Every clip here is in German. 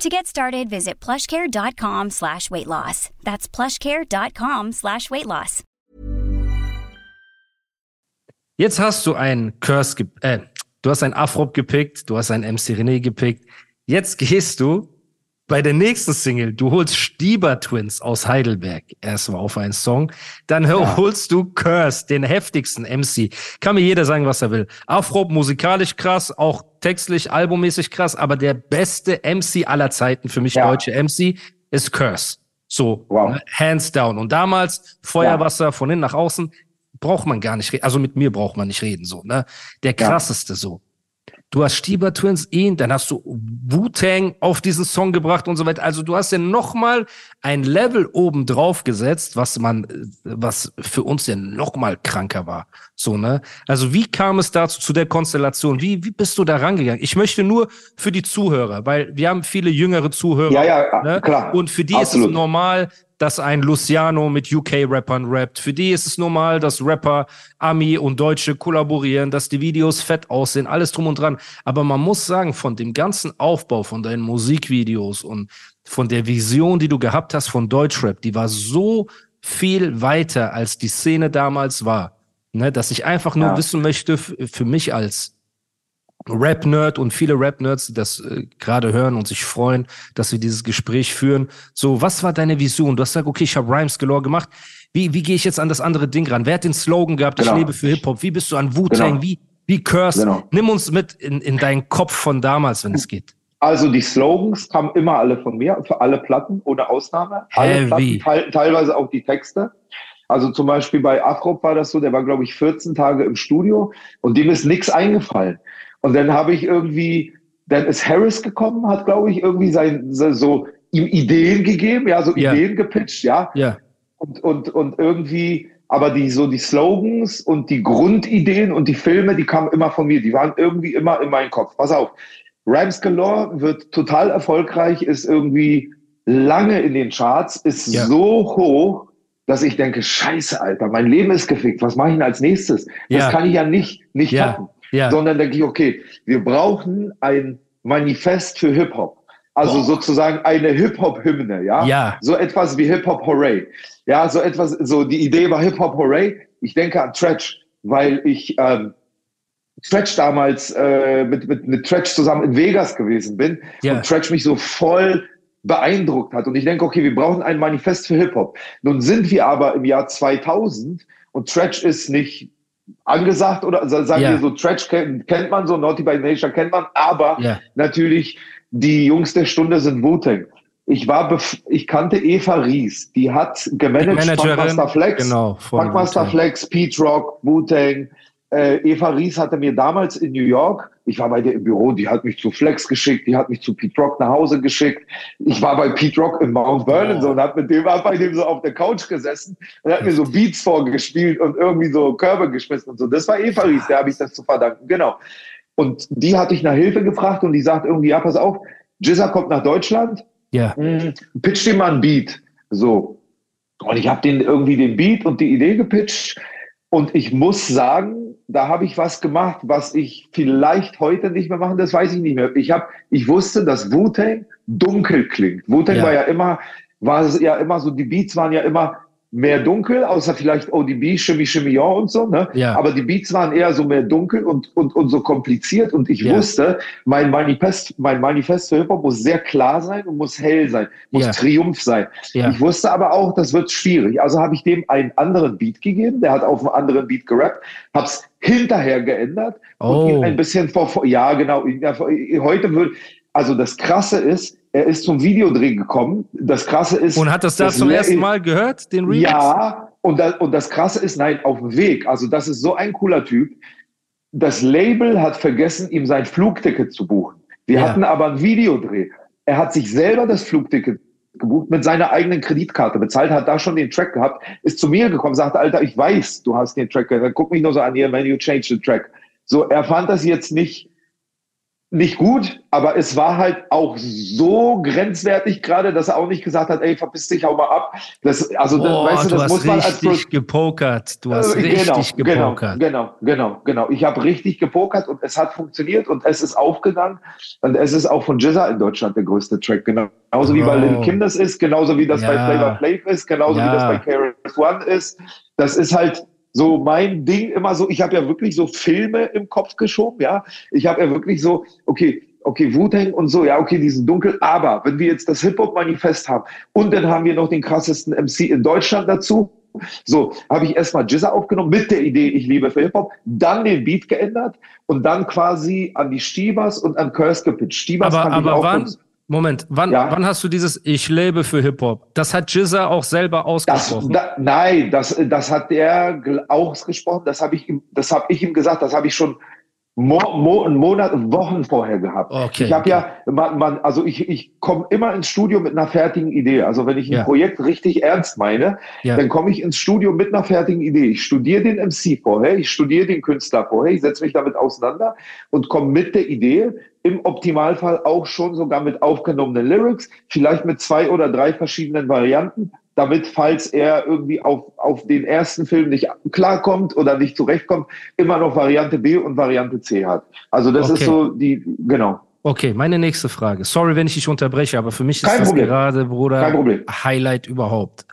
To get started, visit plushcare.com slash weight loss. That's plushcare.com slash weight loss. Jetzt hast du einen Curse, äh, du hast einen Afrop gepickt, du hast einen MC René gepickt. Jetzt gehst du bei der nächsten Single, du holst Stieber Twins aus Heidelberg erstmal auf einen Song, dann ja. holst du Curse, den heftigsten MC. Kann mir jeder sagen, was er will. Afro musikalisch krass, auch textlich, albummäßig krass, aber der beste MC aller Zeiten für mich, ja. deutsche MC, ist Curse. So, wow. Ne, hands down. Und damals Feuerwasser ja. von innen nach außen braucht man gar nicht reden. Also mit mir braucht man nicht reden, so, ne? Der krasseste so. Du hast Stieber Twins, ihn, dann hast du Wu-Tang auf diesen Song gebracht und so weiter. Also du hast ja nochmal ein Level oben drauf gesetzt, was man, was für uns ja nochmal kranker war. So, ne? Also wie kam es dazu, zu der Konstellation? Wie, wie bist du da rangegangen? Ich möchte nur für die Zuhörer, weil wir haben viele jüngere Zuhörer. Ja, ja, ne? klar. Und für die Absolut. ist es normal, dass ein Luciano mit UK-Rappern rappt. Für die ist es normal, dass Rapper, Ami und Deutsche kollaborieren, dass die Videos fett aussehen, alles drum und dran. Aber man muss sagen, von dem ganzen Aufbau von deinen Musikvideos und von der Vision, die du gehabt hast von Deutschrap, die war so viel weiter, als die Szene damals war. Ne, dass ich einfach nur ja. wissen möchte, für mich als Rap-Nerd und viele Rap-Nerds, die das äh, gerade hören und sich freuen, dass wir dieses Gespräch führen. So, was war deine Vision? Du hast gesagt, okay, ich habe Rhymes Galore gemacht. Wie, wie gehe ich jetzt an das andere Ding ran? Wer hat den Slogan gehabt, genau. ich lebe für Hip-Hop? Wie bist du an Wu-Tang? Genau. Wie, wie Curse? Genau. Nimm uns mit in, in deinen Kopf von damals, wenn es geht. Also die Slogans kamen immer alle von mir, für alle Platten, ohne Ausnahme. Alle Heavy. Platten, teilweise auch die Texte. Also zum Beispiel bei Afrop war das so, der war, glaube ich, 14 Tage im Studio und dem ist nichts eingefallen. Und dann habe ich irgendwie, dann ist Harris gekommen, hat, glaube ich, irgendwie sein, so ihm Ideen gegeben, ja, so yeah. Ideen gepitcht, ja. Ja. Und, und, und irgendwie, aber die, so die Slogans und die Grundideen und die Filme, die kamen immer von mir. Die waren irgendwie immer in meinem Kopf. Pass auf. Rams Galore wird total erfolgreich, ist irgendwie lange in den Charts, ist ja. so hoch, dass ich denke, scheiße, Alter, mein Leben ist gefickt. Was mache ich denn als nächstes? Das kann ich ja nicht, nicht ja. toppen ja. sondern denke ich, okay, wir brauchen ein Manifest für Hip-Hop. Also Boah. sozusagen eine Hip-Hop-Hymne, ja? ja. So etwas wie Hip-Hop Hooray. Ja, so etwas, so die Idee war Hip-Hop Hooray. Ich denke an Tretch, weil ich ähm, Tretch damals äh, mit, mit, mit Tretch zusammen in Vegas gewesen bin ja. und Tretch mich so voll beeindruckt hat. Und ich denke, okay, wir brauchen ein Manifest für Hip-Hop. Nun sind wir aber im Jahr 2000 und Tretch ist nicht angesagt oder sagen ja. wir so, Trash kennt, kennt man so, Naughty by Nature kennt man, aber ja. natürlich die Jungs der Stunde sind Wu-Tang. Ich war, ich kannte Eva Ries, die hat gemanagt Funkmaster Flex, genau, Funkmaster Flex, Pete Rock, Wu-Tang, äh, Eva Ries hatte mir damals in New York, ich war bei der im Büro, die hat mich zu Flex geschickt, die hat mich zu Pete Rock nach Hause geschickt. Ich war bei Pete Rock in Mount Vernon so und hab mit dem, hab bei dem so auf der Couch gesessen und hat mir so Beats vorgespielt und irgendwie so Körbe geschmissen und so. Das war Eva Ries, der habe ich das zu verdanken, genau. Und die hatte ich nach Hilfe gefragt und die sagt irgendwie, ja, pass auf, Jizza kommt nach Deutschland, ja. Yeah. pitch dir mal ein Beat. So. Und ich habe den irgendwie den Beat und die Idee gepitcht. Und ich muss sagen, da habe ich was gemacht, was ich vielleicht heute nicht mehr machen, das weiß ich nicht mehr. Ich habe, ich wusste, dass Wu-Tang dunkel klingt. Wu-Tang ja. war ja immer, war es ja immer so, die Beats waren ja immer mehr dunkel, außer vielleicht ODB, Shimmy Shimmy Ja und so, ne? Ja. Aber die Beats waren eher so mehr dunkel und, und, und so kompliziert und ich ja. wusste, mein Manifest, mein Manifest für Hip-Hop muss sehr klar sein und muss hell sein, muss ja. Triumph sein. Ja. Ich wusste aber auch, das wird schwierig. Also habe ich dem einen anderen Beat gegeben, der hat auf einem anderen Beat gerappt, hab's hinterher geändert oh. und ihn ein bisschen vor, ja genau, heute würde, also das Krasse ist, er ist zum Videodreh gekommen. Das Krasse ist. Und hat das da zum ersten Mal gehört, den Remix? Ja, und, das, und das Krasse ist, nein, auf dem Weg. Also, das ist so ein cooler Typ. Das Label hat vergessen, ihm sein Flugticket zu buchen. Wir ja. hatten aber ein Videodreh. Er hat sich selber das Flugticket gebucht mit seiner eigenen Kreditkarte. Bezahlt hat da schon den Track gehabt, ist zu mir gekommen, sagte, Alter, ich weiß, du hast den Track gehört. Guck mich nur so an, hier, when you change the track. So, er fand das jetzt nicht nicht gut, aber es war halt auch so grenzwertig gerade, dass er auch nicht gesagt hat, ey, verpiss dich auch mal ab. Das, also, oh, weißt du, das muss man als richtig gepokert. Du hast äh, richtig genau, gepokert. Genau, genau, genau. Ich habe richtig gepokert und es hat funktioniert und es ist aufgegangen und es ist auch von Jizza in Deutschland der größte Track. Genauso oh. wie bei Little Kim das ist, genauso wie das ja. bei Flavor Flav ist, genauso ja. wie das bei KRS One ist. Das ist halt, so mein Ding immer so, ich habe ja wirklich so Filme im Kopf geschoben, ja. Ich habe ja wirklich so, okay, okay, Wu-Tang und so, ja, okay, die sind dunkel, aber wenn wir jetzt das Hip-Hop-Manifest haben und dann haben wir noch den krassesten MC in Deutschland dazu, so, habe ich erstmal Jizza aufgenommen mit der Idee, ich liebe für Hip-Hop, dann den Beat geändert und dann quasi an die Stiebers und an Curse gepitcht. Stiebers aber, aber wann, Moment, wann, ja. wann hast du dieses Ich lebe für Hip-Hop? Das hat Jizza auch selber ausgesprochen. Das, da, nein, das, das hat der ausgesprochen, das habe ich, ihm, das hab ich ihm gesagt, das habe ich schon Mo, Mo, Monat, Wochen vorher gehabt. Okay, ich habe okay. ja, man, man, also ich, ich komme immer ins Studio mit einer fertigen Idee. Also wenn ich ein ja. Projekt richtig ernst meine, ja. dann komme ich ins Studio mit einer fertigen Idee. Ich studiere den MC vorher, ich studiere den Künstler vorher, ich setze mich damit auseinander und komme mit der Idee, im Optimalfall auch schon sogar mit aufgenommenen Lyrics, vielleicht mit zwei oder drei verschiedenen Varianten, damit, falls er irgendwie auf, auf den ersten Film nicht klarkommt oder nicht zurechtkommt, immer noch Variante B und Variante C hat. Also das okay. ist so die, genau. Okay, meine nächste Frage. Sorry, wenn ich dich unterbreche, aber für mich ist Kein das Problem. gerade, Bruder, Highlight überhaupt.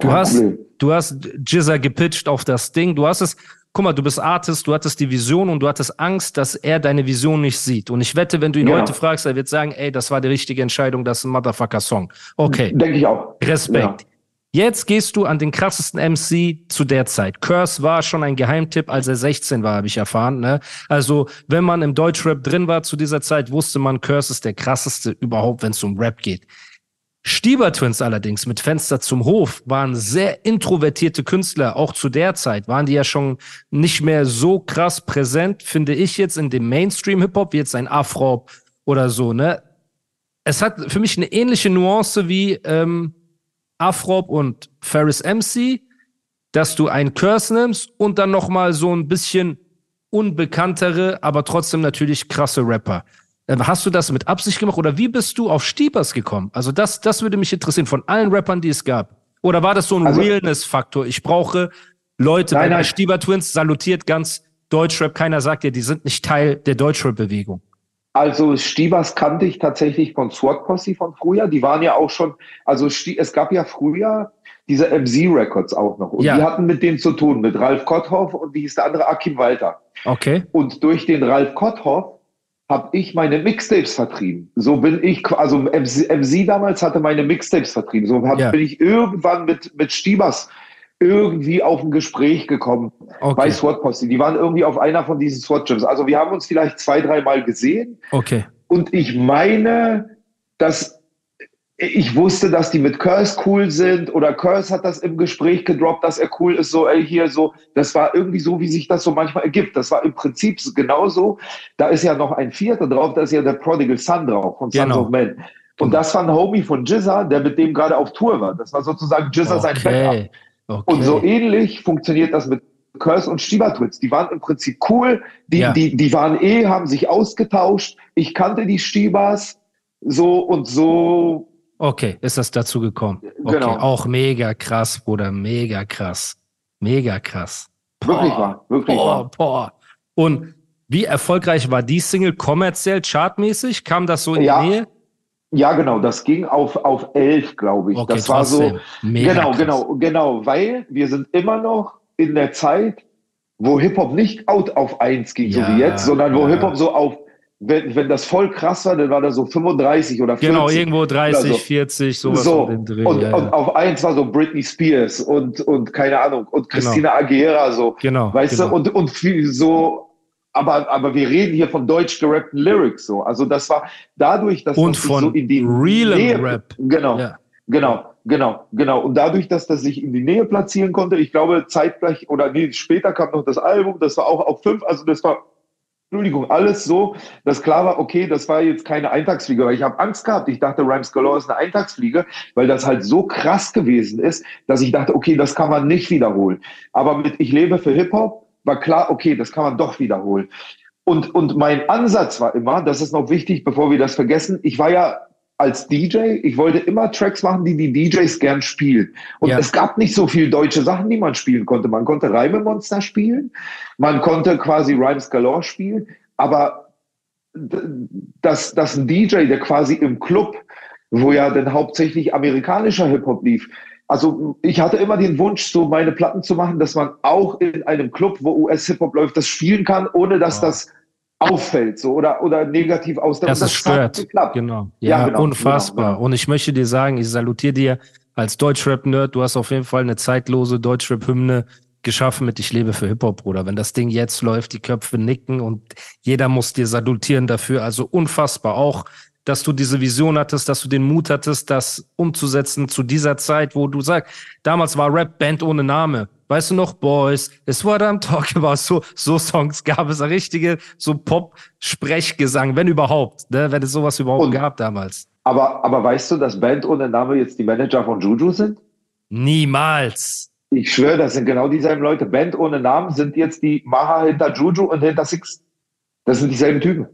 Du Kein hast, Problem. du hast Jizza gepitcht auf das Ding. Du hast es, guck mal, du bist Artist, du hattest die Vision und du hattest Angst, dass er deine Vision nicht sieht. Und ich wette, wenn du ihn genau. heute fragst, er wird sagen, ey, das war die richtige Entscheidung, das ist ein Motherfucker-Song. Okay. Denke ich auch. Respekt. Ja. Jetzt gehst du an den krassesten MC zu der Zeit. Curse war schon ein Geheimtipp, als er 16 war, habe ich erfahren. Ne? Also, wenn man im Deutschrap drin war zu dieser Zeit, wusste man, Curse ist der krasseste überhaupt, wenn es um Rap geht. Stieber Twins allerdings mit Fenster zum Hof waren sehr introvertierte Künstler. Auch zu der Zeit waren die ja schon nicht mehr so krass präsent, finde ich jetzt in dem Mainstream-Hip-Hop, wie jetzt ein Afro oder so. Ne? Es hat für mich eine ähnliche Nuance wie ähm, Afro und Ferris MC, dass du einen Curse nimmst und dann noch mal so ein bisschen unbekanntere, aber trotzdem natürlich krasse Rapper. Äh, hast du das mit Absicht gemacht oder wie bist du auf Stiebers gekommen? Also das, das würde mich interessieren von allen Rappern, die es gab. Oder war das so ein also, Realness-Faktor? Ich brauche Leute, nein, bei Stieber Twins salutiert ganz Deutschrap. Keiner sagt ja, die sind nicht Teil der Deutschrap-Bewegung. Also Stiebers kannte ich tatsächlich von SWAT Posse von früher. Die waren ja auch schon, also es gab ja früher diese MC Records auch noch. Und ja. die hatten mit denen zu tun, mit Ralf Kotthoff und wie hieß der andere, Akim Walter. Okay. Und durch den Ralf Kotthoff habe ich meine Mixtapes vertrieben. So bin ich, also MC, MC damals hatte meine Mixtapes vertrieben. So hab, ja. bin ich irgendwann mit, mit Stiebers irgendwie auf ein Gespräch gekommen okay. bei SWAT Posse. Die waren irgendwie auf einer von diesen SWAT Gyms. Also wir haben uns vielleicht zwei, dreimal gesehen. Okay. Und ich meine, dass ich wusste, dass die mit Curse cool sind oder Curse hat das im Gespräch gedroppt, dass er cool ist, so, ey, hier so. Das war irgendwie so, wie sich das so manchmal ergibt. Das war im Prinzip genauso. Da ist ja noch ein Vierter drauf, da ist ja der Prodigal Son drauf von Sons genau. of Men. Und das war ein Homie von Jizza, der mit dem gerade auf Tour war. Das war sozusagen Jizza okay. sein Backup. Okay. Und so ähnlich funktioniert das mit Curse und Stiebertwitz. Die waren im Prinzip cool. Die, ja. die, die waren eh, haben sich ausgetauscht. Ich kannte die Stiebers so und so. Okay, ist das dazu gekommen. Okay, genau. auch mega krass, Bruder, mega krass. Mega krass. Boah, wirklich wahr, wirklich boah, wahr. Boah. Und wie erfolgreich war die Single kommerziell, chartmäßig? Kam das so in ja. die Nähe? Ja, genau, das ging auf, auf elf, glaube ich. Okay, das war so. Mega genau, krass. genau, genau, weil wir sind immer noch in der Zeit, wo Hip-Hop nicht out auf eins ging, ja, so wie jetzt, sondern wo ja. Hip-Hop so auf, wenn, wenn das voll krass war, dann war da so 35 oder 40. Genau, irgendwo 30, so. 40, sowas so. den Dreh. Und, ja, und auf eins war so Britney Spears und, und keine Ahnung, und genau. Christina genau. Aguilera so. Genau. Weißt genau. du, und, und viel so aber, aber wir reden hier von deutsch gerappten Lyrics so. Also das war dadurch, dass und das von so in die real Nähe, Rap. Genau, ja. genau, genau, genau. Und dadurch, dass das sich in die Nähe platzieren konnte, ich glaube zeitgleich oder nee, später kam noch das Album, das war auch auf fünf, also das war Entschuldigung, alles so, dass klar war, okay, das war jetzt keine Eintagsfliege, weil ich habe Angst gehabt. Ich dachte, Rhymes Galore ist eine Eintagsfliege, weil das halt so krass gewesen ist, dass ich dachte, okay, das kann man nicht wiederholen. Aber mit Ich lebe für Hip-Hop war klar, okay, das kann man doch wiederholen. Und, und mein Ansatz war immer, das ist noch wichtig, bevor wir das vergessen, ich war ja als DJ, ich wollte immer Tracks machen, die die DJs gern spielen. Und ja. es gab nicht so viel deutsche Sachen, die man spielen konnte. Man konnte Reimemonster spielen, man konnte quasi Rhymes Galore spielen, aber dass, dass ein DJ, der quasi im Club, wo ja dann hauptsächlich amerikanischer Hip-Hop lief, also ich hatte immer den Wunsch, so meine Platten zu machen, dass man auch in einem Club, wo US-Hip-Hop läuft, das spielen kann, ohne dass oh. das auffällt so oder oder negativ aus das, das stört. genau. Ja, ja genau, unfassbar. genau, genau. und ich möchte dir sagen ich salutiere dir als Deutschrap Nerd du hast auf jeden Fall eine zeitlose Deutschrap Hymne geschaffen mit ich lebe für Hip Hop Bruder. Wenn das Ding jetzt läuft die Köpfe nicken und jeder muss dir salutieren dafür. Also unfassbar. Auch dass du diese Vision hattest, dass du den Mut hattest, das umzusetzen zu dieser Zeit, wo du sagst, damals war Rap Band ohne Name. Weißt du noch, Boys, it's what I'm talking about. So, so Songs gab es, richtige, so Pop-Sprechgesang, wenn überhaupt, ne, wenn es sowas überhaupt Und, gab damals. Aber, aber weißt du, dass Band ohne Name jetzt die Manager von Juju sind? Niemals. Ich schwöre, das sind genau dieselben Leute. Band ohne Namen sind jetzt die Macher hinter Juju und hinter Six. Das sind dieselben Typen.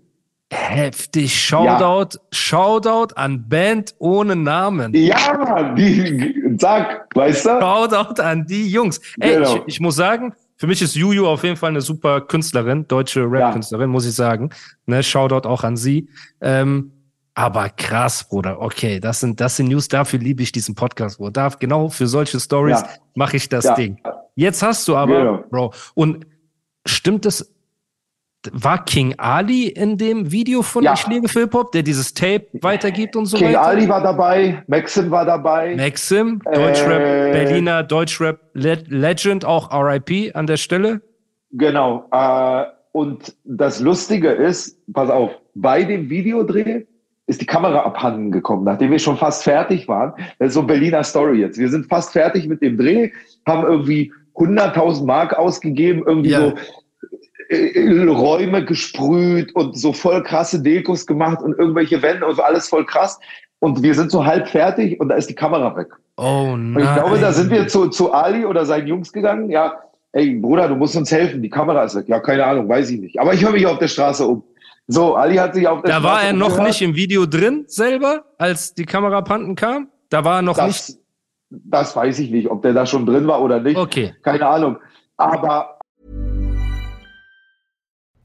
Heftig. Shoutout, ja. Shoutout an Band ohne Namen. Ja, die, sag, weißt du? Shoutout an die Jungs. Ey, genau. ich, ich, muss sagen, für mich ist Juju auf jeden Fall eine super Künstlerin, deutsche Rap-Künstlerin, ja. muss ich sagen. Ne, Shoutout auch an sie. Ähm, aber krass, Bruder. Okay, das sind, das sind News. Dafür liebe ich diesen Podcast, Bruder. Darf, genau für solche Stories ja. mache ich das Ding. Jetzt hast du aber, genau. Bro, und stimmt es war King Ali in dem Video von ja. Ich lebe für Hip-Hop, der dieses Tape weitergibt und so King weiter? King Ali war dabei, Maxim war dabei. Maxim, Deutschrap, äh, Berliner Deutschrap Legend, auch RIP an der Stelle. Genau. Äh, und das Lustige ist, pass auf, bei dem Videodreh ist die Kamera abhanden gekommen, nachdem wir schon fast fertig waren. Das ist so Berliner Story jetzt. Wir sind fast fertig mit dem Dreh, haben irgendwie 100.000 Mark ausgegeben, irgendwie ja. so äh, Räume gesprüht und so voll krasse Dekos gemacht und irgendwelche Wände und alles voll krass. Und wir sind so halb fertig und da ist die Kamera weg. Oh nein. Und ich glaube, da sind wir zu, zu Ali oder seinen Jungs gegangen. Ja, ey, Bruder, du musst uns helfen. Die Kamera ist weg. Ja, keine Ahnung, weiß ich nicht. Aber ich höre mich auf der Straße um. So, Ali hat sich auf der da Straße Da war er noch umgehört. nicht im Video drin selber, als die Kamera Panten kam? Da war er noch das, nicht. Das weiß ich nicht, ob der da schon drin war oder nicht. Okay. Keine Ahnung. Aber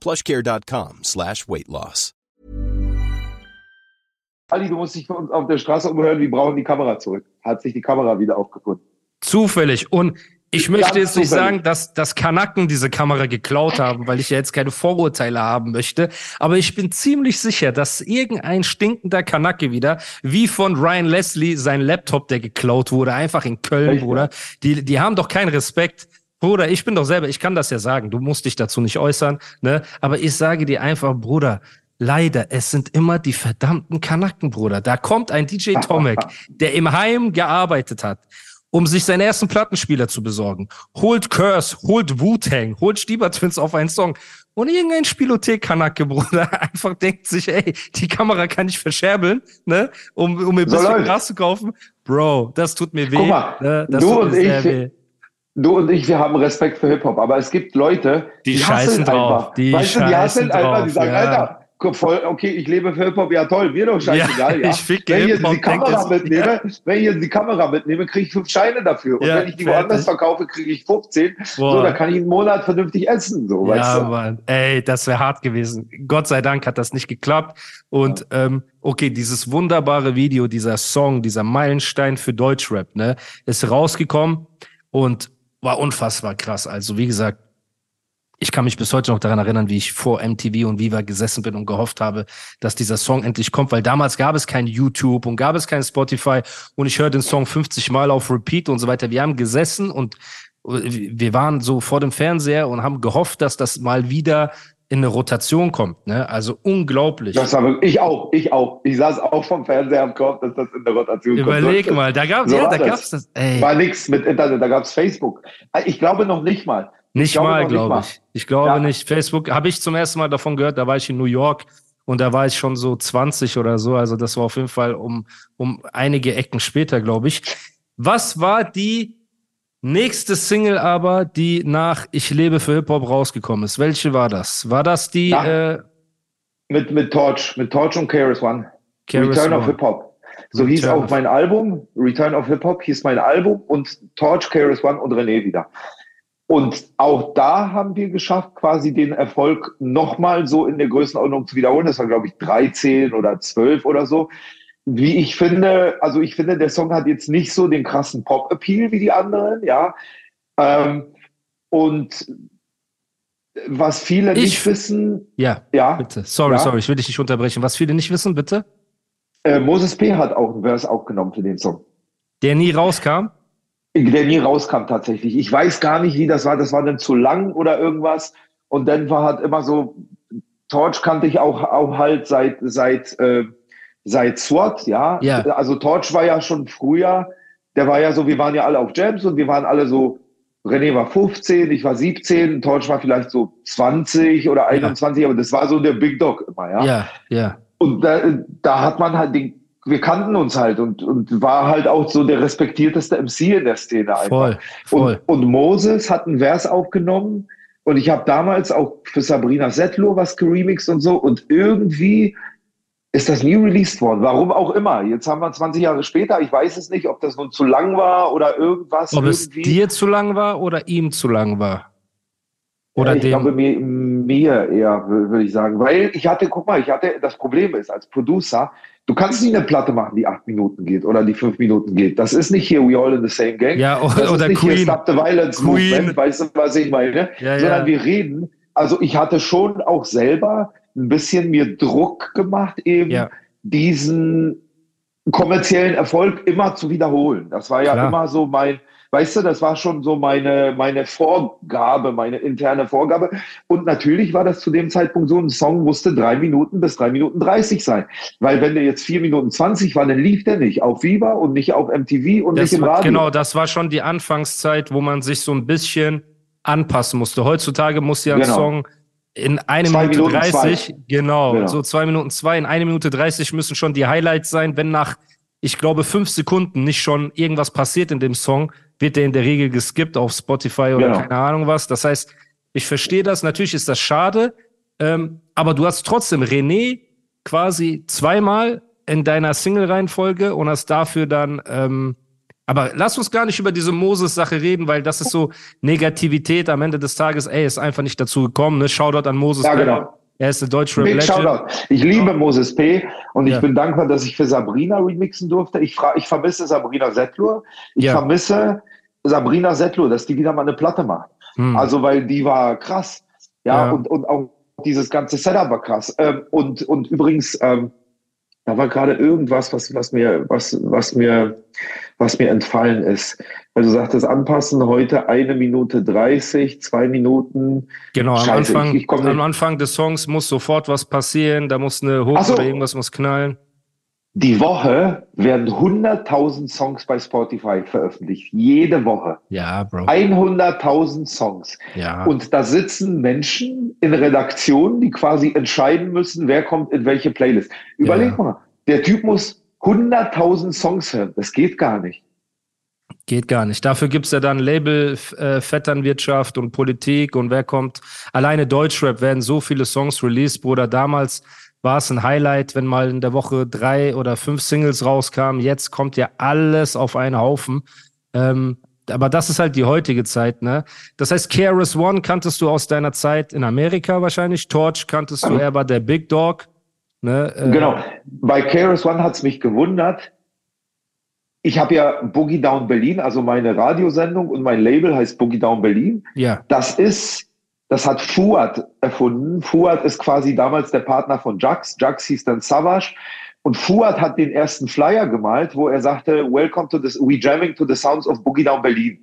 plushcare.com slash weight loss. Ali, du musst dich für uns auf der Straße umhören, wir brauchen die Kamera zurück. Hat sich die Kamera wieder aufgefunden. Zufällig. Und ich möchte jetzt nicht sagen, dass, dass Kanaken diese Kamera geklaut haben, weil ich ja jetzt keine Vorurteile haben möchte. Aber ich bin ziemlich sicher, dass irgendein stinkender Kanake wieder, wie von Ryan Leslie, sein Laptop, der geklaut wurde, einfach in Köln, Echt, Bruder. Die, die haben doch keinen Respekt Bruder, ich bin doch selber, ich kann das ja sagen, du musst dich dazu nicht äußern, ne? Aber ich sage dir einfach, Bruder, leider, es sind immer die verdammten Kanacken, Bruder. Da kommt ein DJ Tomek, der im Heim gearbeitet hat, um sich seinen ersten Plattenspieler zu besorgen. Holt Curse, holt Wu-Tang, holt Stieber Twins auf einen Song. Und irgendein Spielothek-Kanacke, Bruder, einfach denkt sich, ey, die Kamera kann ich verscherbeln, ne, um, um mir ein bisschen Gras zu kaufen. Bro, das tut mir weh. Guck mal, ne? das du und ich, weh du und ich, wir haben Respekt für Hip-Hop, aber es gibt Leute, die, die scheißen drauf. Einfach. Die weißt du, die hassen drauf, einfach, die sagen, ja. Alter, voll, okay, ich lebe für Hip-Hop, ja toll, mir doch scheißegal, ja. Ich ficke wenn ich jetzt die Kamera mitnehme, wenn ich jetzt die Kamera mitnehme, kriege ich fünf Scheine dafür. Und Ja, wenn ich die fertig. woanders verkaufe, kriege ich 15. Boah. So, dann kann ich einen Monat vernünftig essen, so, weißt Ja, du? Mann. Ey, das wäre hart gewesen. Gott sei Dank hat das nicht geklappt. Und ähm, okay, dieses wunderbare Video, dieser Song, dieser Meilenstein für Deutschrap, ne, ist rausgekommen und war unfassbar krass. Also wie gesagt, ich kann mich bis heute noch daran erinnern, wie ich vor MTV und Viva gesessen bin und gehofft habe, dass dieser Song endlich kommt, weil damals gab es kein YouTube und gab es kein Spotify und ich höre den Song 50 Mal auf Repeat und so weiter. Wir haben gesessen und wir waren so vor dem Fernseher und haben gehofft, dass das mal wieder in eine Rotation kommt. Ne? Also unglaublich. Das war wirklich, ich auch, ich auch. Ich saß auch vom Fernseher am Kopf, dass das in der Rotation Überleg kommt. mal, da gab So ja, da das. gab's das. Ey, War nix mit Internet, da gab's Facebook. Ich glaube noch nicht mal. nicht glaube mal, glaube mal. ich. Ich glaube Ja. nicht. Facebook habe ich zum ersten Mal davon gehört. Da war ich in New York und da war ich schon so 20 oder so. Also das war auf jeden Fall um um einige Ecken später, glaube ich. Was war die nächste Single aber, die nach Ich lebe für Hip Hop rausgekommen ist? Welche war das? War das die Ja. äh, Mit, mit Torch, mit Torch und KRS One. Return of One? Hip Hop. So hieß Return auch of- mein Album. Return of Hip Hop hieß mein Album und Torch, KRS One und René wieder. Und auch da haben wir geschafft, quasi den Erfolg nochmal so in der Größenordnung zu wiederholen. Das war, glaube ich, 13 oder 12 oder so. Wie ich finde, also ich finde, der Song hat jetzt nicht so den krassen Pop-Appeal wie die anderen, ja. Ähm, und was viele Ich- nicht wissen, Ja, ja, bitte. Sorry, Ja. sorry, ich will dich nicht unterbrechen. Was viele nicht wissen, bitte? äh, Moses P. hat auch einen Vers aufgenommen für den Song. Der nie rauskam. der nie rauskam tatsächlich. Ich weiß gar nicht, wie das war. Das war dann zu lang oder irgendwas. Und dann war halt immer so, Torch kannte ich auch, auch halt seit, seit, äh, seit SWAT, ja. Ja. Also Torch war ja schon früher, der war ja so, wir waren ja alle auf Jams und wir waren alle so, René war 15, ich war 17, Torch war vielleicht so 20 oder 21, aber das war so der Big Dog immer, ja. Ja, ja. Und da, da hat man halt den, wir kannten uns halt und, und war halt auch so der respektierteste MC in der Szene einfach. Voll, voll. Und, und Moses hat einen Vers aufgenommen und ich habe damals auch für Sabrina Settler was geremixed und so und irgendwie ist das nie released worden. Warum auch immer. Jetzt haben wir 20 Jahre später. Ich weiß es nicht, ob das nun zu lang war oder irgendwas. Ob es dir zu lang war oder ihm zu lang war? Oder Ja, ich dem. glaube mir, mir eher, wür- würde ich sagen. Weil ich hatte, guck mal, ich hatte, das Problem ist, als Producer, du kannst nicht eine Platte machen, die acht Minuten geht oder die fünf Minuten geht. Das ist nicht hier We All in the Same Gang. Ja, das oder, ist oder nicht hier Queen. Stop the Violence Queen. Movement, weißt du, was ich meine? Ja, Sondern ja. wir reden, also ich hatte schon auch selber ein bisschen mir Druck gemacht, eben Ja. diesen kommerziellen Erfolg immer zu wiederholen. Das war ja Klar. immer so mein, weißt du, das war schon so meine, meine Vorgabe, meine interne Vorgabe. Und natürlich war das zu dem Zeitpunkt so, ein Song musste drei Minuten bis drei Minuten dreißig sein. Weil wenn der jetzt vier Minuten zwanzig war, dann lief der nicht auf Viva und nicht auf MTV und Das nicht im war, Radio. genau, das war schon die Anfangszeit, wo man sich so ein bisschen anpassen musste. Heutzutage muss ja ein Genau. Song in eine Zwei Minute Minuten 30, genau, Genau. so zwei Minuten zwei, in eine Minute 30 müssen schon die Highlights sein. Wenn nach, ich glaube, fünf Sekunden nicht schon irgendwas passiert in dem Song, wird der in der Regel geskippt auf Spotify oder Genau. keine Ahnung was. Das heißt, ich verstehe das. Natürlich ist das schade, ähm, aber du hast trotzdem René quasi zweimal in deiner Single-Reihenfolge und hast dafür dann, ähm, aber lass uns gar nicht über diese Moses-Sache reden, weil das ist so Negativität am Ende des Tages, ey, ist einfach nicht dazu gekommen, ne? Shoutout an Moses. Ja, genau. Er ist eine deutsche Big. Shoutout. Ich liebe Moses P. und ich Ja. bin dankbar, dass ich für Sabrina remixen durfte. Ich, ich vermisse Sabrina Settler. Ich Ja. vermisse Sabrina Settler, dass die wieder mal eine Platte macht. Hm. Also, weil die war krass. Ja, Ja. Und, und auch dieses ganze Setup war krass. Ähm, und, und übrigens, ähm, da war gerade irgendwas, was, was mir, was, was mir, was mir entfallen ist. Weil du sagtest, anpassen heute eine Minute 30, zwei Minuten. Genau, am Scheiße, Anfang, ich- ich am Anfang des Songs muss sofort was passieren, da muss eine Hook Ach so. oder irgendwas muss knallen. Die Woche werden 100.000 Songs bei Spotify veröffentlicht. Jede Woche. Ja, Bro. 100.000 Songs. Ja. Und da sitzen Menschen in Redaktionen, die quasi entscheiden müssen, wer kommt in welche Playlist. Überleg Ja. mal, der Typ muss 100.000 Songs hören. Das geht gar nicht. Geht gar nicht. Dafür gibt's ja dann Label, äh, Vetternwirtschaft und Politik und wer kommt. Alleine Deutschrap werden so viele Songs released, Bruder. Damals war es ein Highlight, wenn mal in der Woche drei oder fünf Singles rauskamen. Jetzt kommt ja alles auf einen Haufen. Ähm, aber das ist halt die heutige Zeit, ne? Das heißt, KRS One kanntest du aus deiner Zeit in Amerika wahrscheinlich. Torch kanntest du, er war der Big Dog. Ne? Äh, genau. Bei KRS One hat es mich gewundert. Ich habe ja Boogie Down Berlin, also meine Radiosendung und mein Label heißt Boogie Down Berlin. Ja. Das ist, das hat Fuad erfunden. Fuad ist quasi damals der Partner von Jax. Jax hieß dann Savage. Und Fuad hat den ersten Flyer gemalt, wo er sagte, Welcome to this, we jamming to the sounds of Boogie Down Berlin.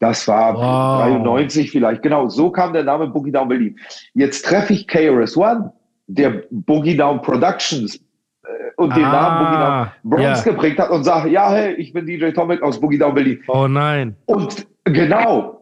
Das war wow. 93 vielleicht. Genau, so kam der Name Boogie Down Berlin. Jetzt treffe ich KRS One, der Boogie Down Productions äh, und den ah, Namen Boogie Down Bronx yeah. geprägt hat und sage, ja, hey, ich bin DJ Tomic aus Boogie Down Berlin. Oh nein. Und genau.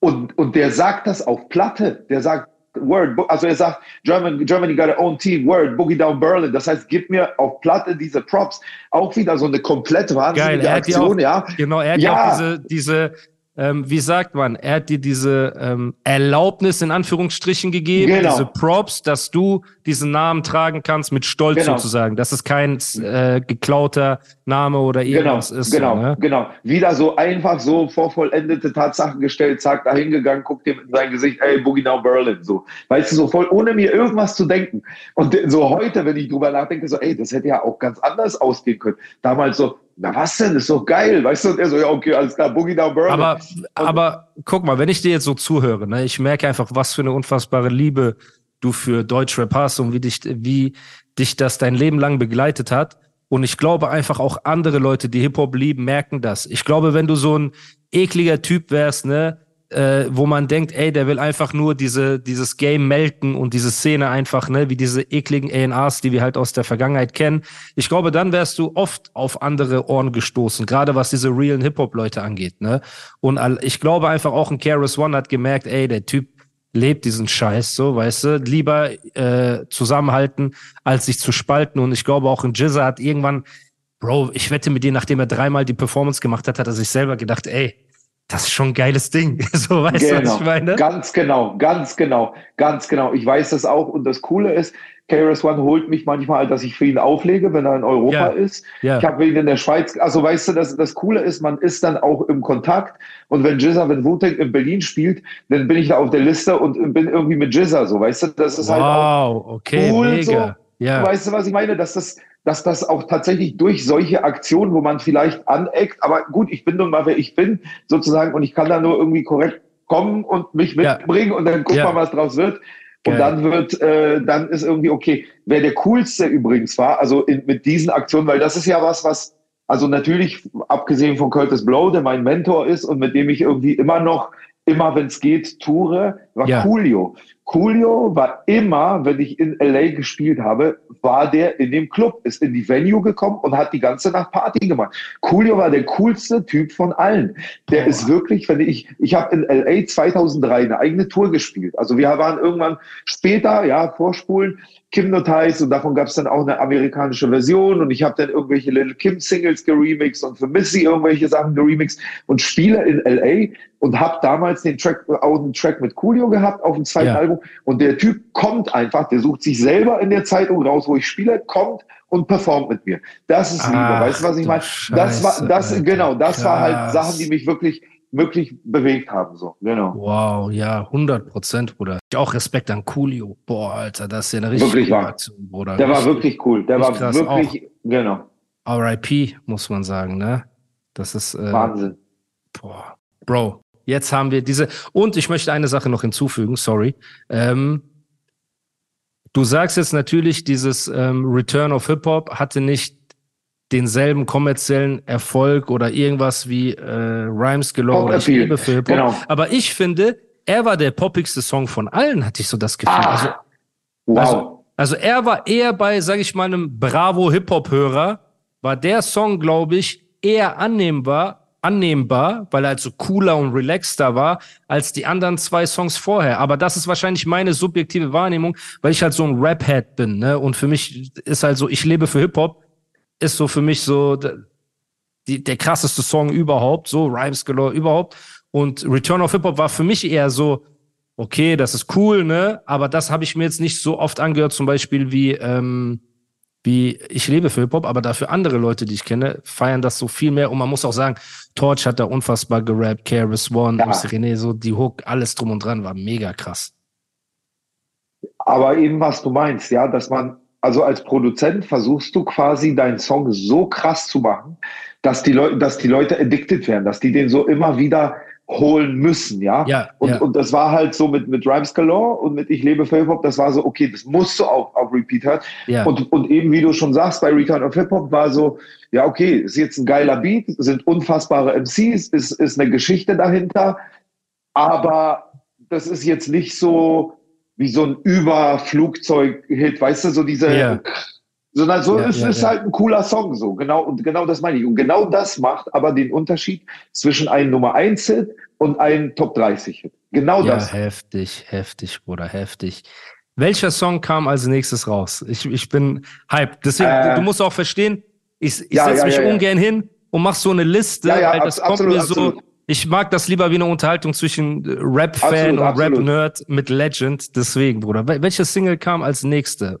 Und, und der sagt das auf Platte. Der sagt, Word, also er sagt, German, Germany got a own team, Word, Boogie Down Berlin. Das heißt, gib mir auf Platte diese Props. Auch wieder so eine komplett wahnsinnige Geil, Aktion, auch, ja. Genau, er hat ja auch diese, diese ähm, wie sagt man, er hat dir diese ähm, Erlaubnis in Anführungsstrichen gegeben, genau. diese Props, dass du diesen Namen tragen kannst mit Stolz genau. sozusagen, dass es kein äh, geklauter Name oder genau, irgendwas genau. ist. Genau, so, ne? genau. Wieder so einfach so vor vollendete Tatsachen gestellt, zack, da hingegangen, guckt ihm in sein Gesicht, ey, Boogie Down Berlin, so. Weißt du, so voll, ohne mir irgendwas zu denken. Und so heute, wenn ich drüber nachdenke, so, ey, das hätte ja auch ganz anders ausgehen können. Damals so, na was denn, ist doch geil, weißt du? Und er so, ja, okay, alles klar, Boogie Down Berlin. Aber, aber guck mal, wenn ich dir jetzt so zuhöre, ne, ich merke einfach, was für eine unfassbare Liebe du für Deutschrap hast und wie dich, wie dich das dein Leben lang begleitet hat. Und ich glaube einfach auch andere Leute, die Hip-Hop lieben, merken das. Ich glaube, wenn du so ein ekliger Typ wärst, ne, äh, wo man denkt, ey, der will einfach nur diese, dieses Game melken und diese Szene einfach, ne, wie diese ekligen ANAs, die wir halt aus der Vergangenheit kennen. Ich glaube, dann wärst du oft auf andere Ohren gestoßen, gerade was diese realen Hip-Hop-Leute angeht, ne. Und ich glaube einfach auch ein Keras One hat gemerkt, ey, der Typ lebt diesen Scheiß, so, weißt du, lieber äh, zusammenhalten, als sich zu spalten. Und ich glaube auch ein Jizza hat irgendwann, Bro, ich wette mit dir, nachdem er dreimal die Performance gemacht hat, hat er sich selber gedacht, ey, das ist schon ein geiles Ding. So, weißt genau. du, was ich meine? Ganz genau, ganz genau, ganz genau. Ich weiß das auch. Und das Coole ist, KRS One holt mich manchmal, dass ich für ihn auflege, wenn er in Europa ja. ist. Ja. Ich habe ihn in der Schweiz, also weißt du, das, das Coole ist, man ist dann auch im Kontakt. Und wenn Jizza, wenn wu in Berlin spielt, dann bin ich da auf der Liste und bin irgendwie mit Jizza, so, weißt du, das ist wow, halt auch okay, cool, mega. So. Ja. Weißt du, was ich meine? Dass das, dass das auch tatsächlich durch solche Aktionen, wo man vielleicht aneckt, aber gut, ich bin nun mal, wer ich bin, sozusagen, und ich kann da nur irgendwie korrekt kommen und mich mitbringen ja. und dann gucken wir, ja. was draus wird. Und Geil. dann wird, äh, dann ist irgendwie okay. Wer der coolste übrigens war, also in, mit diesen Aktionen, weil das ist ja was, was, also natürlich, abgesehen von Curtis Blow, der mein Mentor ist und mit dem ich irgendwie immer noch, immer wenn es geht, toure, war ja. Coolio. Coolio war immer, wenn ich in LA gespielt habe, war der in dem Club, ist in die Venue gekommen und hat die ganze Nacht Party gemacht. Coolio war der coolste Typ von allen. Der Boah. ist wirklich, wenn ich, ich habe in LA 2003 eine eigene Tour gespielt. Also wir waren irgendwann später, ja, vorspulen, Kim-Notice und davon gab es dann auch eine amerikanische Version und ich habe dann irgendwelche Little Kim-Singles geremixed und für Missy irgendwelche Sachen geremixed und spiele in L.A. und habe damals den Track, auch einen Track mit Coolio gehabt auf dem zweiten ja. Album und der Typ kommt einfach, der sucht sich selber in der Zeitung raus, wo ich spiele, kommt und performt mit mir. Das ist Liebe, Ach, weißt du, was ich meine? Das war, das, Alter, genau, das krass. war halt Sachen, die mich wirklich wirklich bewegt haben. So, genau. Wow, ja, 100 Prozent, Bruder. Ich auch Respekt an Coolio. Boah, Alter, das ist ja eine richtig wirklich war. Aktion, Bruder. Der richtig, war wirklich cool. Der war wirklich, auch. genau. RIP, muss man sagen, ne? Das ist. Äh, Wahnsinn. Boah. Bro, jetzt haben wir diese. Und ich möchte eine Sache noch hinzufügen, sorry. Ähm, du sagst jetzt natürlich, dieses ähm, Return of Hip Hop hatte nicht denselben kommerziellen Erfolg oder irgendwas wie äh, Rhymes oder ich liebe für Hip-Hop. Genau. Aber ich finde, er war der poppigste Song von allen, hatte ich so das Gefühl. Ah, also, wow. also, also er war eher bei, sag ich mal, einem Bravo-Hip-Hop-Hörer, war der Song, glaube ich, eher annehmbar, annehmbar, weil er halt so cooler und relaxter war, als die anderen zwei Songs vorher. Aber das ist wahrscheinlich meine subjektive Wahrnehmung, weil ich halt so ein Rap-Head bin, ne? Und für mich ist halt so, ich lebe für Hip-Hop ist so für mich so die, der krasseste Song überhaupt, so Rhymes Galore überhaupt. Und Return of Hip Hop war für mich eher so, okay, das ist cool, ne? Aber das habe ich mir jetzt nicht so oft angehört, zum Beispiel wie, ähm, wie ich lebe für Hip-Hop, aber dafür andere Leute, die ich kenne, feiern das so viel mehr. Und man muss auch sagen, Torch hat da unfassbar gerappt, Keras One, ja. René, so die Hook, alles drum und dran war mega krass. Aber eben, was du meinst, ja, dass man, also als Produzent versuchst du quasi deinen Song so krass zu machen, dass die Leute, dass die Leute addicted werden, dass die den so immer wieder holen müssen, ja. ja und, ja. und das war halt so mit, mit Rhymes Galore und mit Ich lebe für Hip-Hop, das war so, okay, das musst du auch auf Repeat hören. Ja. Und, und eben, wie du schon sagst, bei Return of Hip-Hop war so, ja, okay, ist jetzt ein geiler Beat, sind unfassbare MCs, ist, ist eine Geschichte dahinter, aber das ist jetzt nicht so wie so ein Überflugzeug-Hit, weißt du, so diese, yeah sondern so ja, es ja, ist ja. halt ein cooler Song so genau und genau das meine ich und genau das macht aber den Unterschied zwischen einem Nummer 1 Hit und einem Top 30 Hit genau das heftig heftig Bruder heftig welcher Song kam als nächstes raus ich, ich bin hype deswegen äh, du musst auch verstehen ich, ich setze mich ungern hin und mach so eine Liste ja, das absolut, kommt mir absolut. so ich mag das lieber wie eine Unterhaltung zwischen Rap-Fan und Rap-Nerd mit Legend. Deswegen, Bruder. Welche Single kam als nächste?